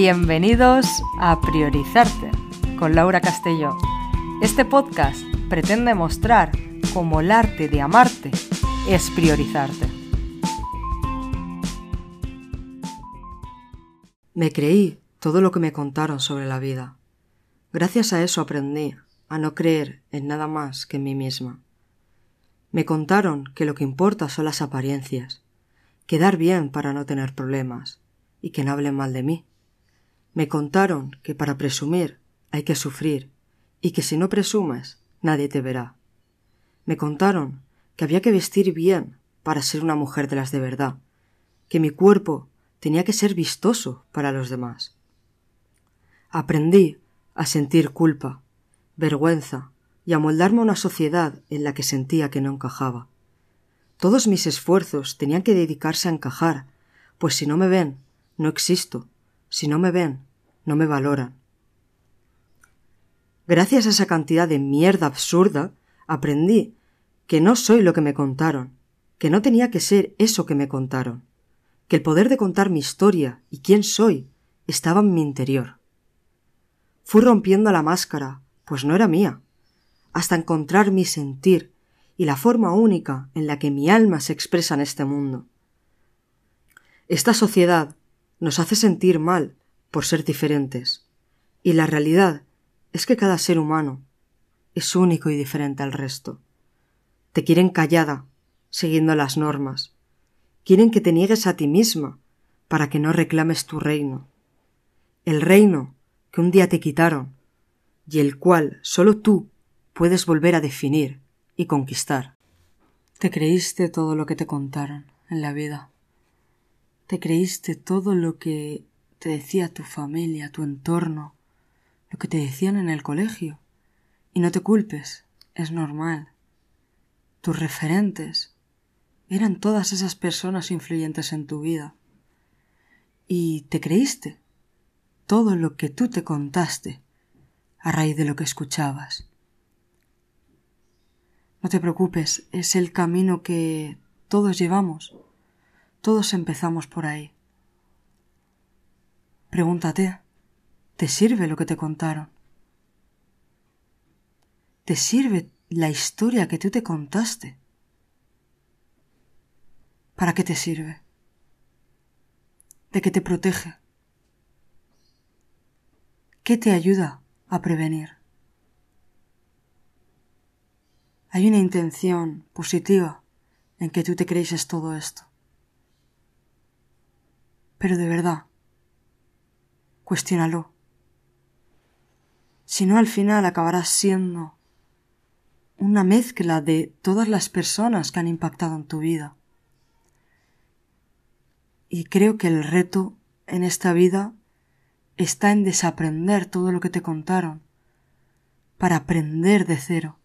Bienvenidos a Priorizarte con Laura Castelló. Este podcast pretende mostrar cómo el arte de amarte es priorizarte. Me creí todo lo que me contaron sobre la vida. Gracias a eso aprendí a no creer en nada más que en mí misma. Me contaron que lo que importa son las apariencias, quedar bien para no tener problemas, y que no hablen mal de mí. Me contaron que para presumir hay que sufrir, y que si no presumes nadie te verá. Me contaron que había que vestir bien para ser una mujer de las de verdad, que mi cuerpo tenía que ser vistoso para los demás. Aprendí a sentir culpa, vergüenza y a moldarme una sociedad en la que sentía que no encajaba. Todos mis esfuerzos tenían que dedicarse a encajar, pues si no me ven, no existo. Si no me ven, no me valoran. Gracias a esa cantidad de mierda absurda, aprendí que no soy lo que me contaron, que no tenía que ser eso que me contaron, que el poder de contar mi historia y quién soy estaba en mi interior. Fui rompiendo la máscara, pues no era mía, hasta encontrar mi sentir y la forma única en la que mi alma se expresa en este mundo. Esta sociedad nos hace sentir mal por ser diferentes, y la realidad es que cada ser humano es único y diferente al resto. Te quieren callada, siguiendo las normas. Quieren que te niegues a ti misma para que no reclames tu reino. El reino que un día te quitaron y el cual solo tú puedes volver a definir y conquistar. Te creíste todo lo que te contaron en la vida. Te creíste todo lo que te decía tu familia, tu entorno, lo que te decían en el colegio. Y no te culpes, es normal. Tus referentes eran todas esas personas influyentes en tu vida. Y te creíste todo lo que tú te contaste a raíz de lo que escuchabas. No te preocupes, es el camino que todos llevamos. Todos empezamos por ahí. Pregúntate, ¿te sirve lo que te contaron? ¿Te sirve la historia que tú te contaste? ¿Para qué te sirve? ¿De qué te protege? ¿Qué te ayuda a prevenir? Hay una intención positiva en que tú te crees todo esto. Pero de verdad, cuestiónalo. Si no, al final acabarás siendo una mezcla de todas las personas que han impactado en tu vida. Y creo que el reto en esta vida está en desaprender todo lo que te contaron para aprender de cero,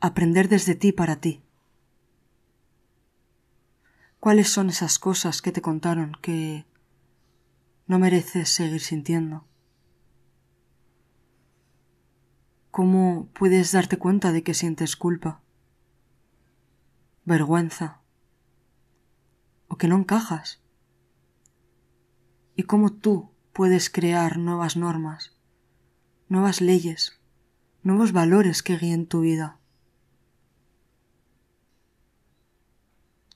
aprender desde ti para ti. ¿Cuáles son esas cosas que te contaron que no mereces seguir sintiendo? ¿Cómo puedes darte cuenta de que sientes culpa, vergüenza o que no encajas? ¿Y cómo tú puedes crear nuevas normas, nuevas leyes, nuevos valores que guíen tu vida?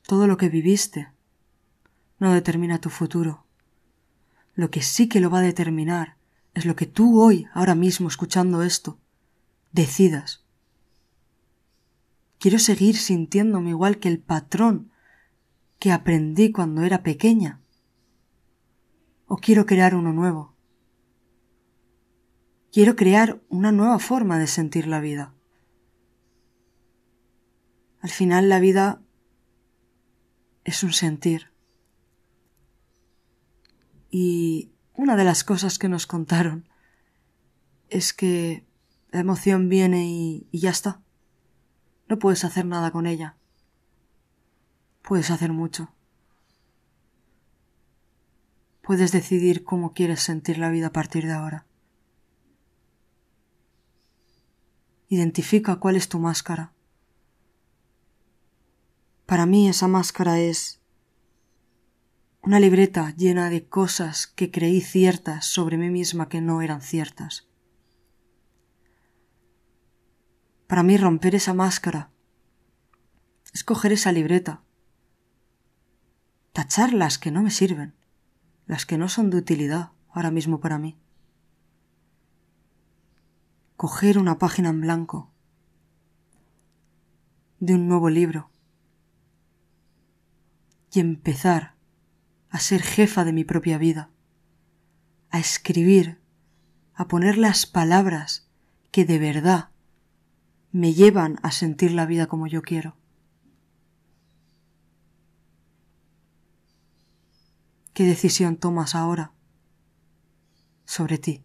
Todo lo que viviste no determina tu futuro. Lo que sí que lo va a determinar es lo que tú hoy, ahora mismo, escuchando esto, decidas. Quiero seguir sintiéndome igual que el patrón que aprendí cuando era pequeña. O quiero crear uno nuevo. Quiero crear una nueva forma de sentir la vida. Al final la vida es un sentir. Y una de las cosas que nos contaron es que la emoción viene y, ya está. No puedes hacer nada con ella. Puedes hacer mucho. Puedes decidir cómo quieres sentir la vida a partir de ahora. Identifica cuál es tu máscara. Para mí esa máscara es Una libreta llena de cosas que creí ciertas sobre mí misma que no eran ciertas. Para mí romper esa máscara es coger esa libreta, tachar las que no me sirven, las que no son de utilidad ahora mismo para mí. Coger una página en blanco de un nuevo libro y empezar a ser jefa de mi propia vida, a escribir, a poner las palabras que de verdad me llevan a sentir la vida como yo quiero. ¿Qué decisión tomas ahora sobre ti?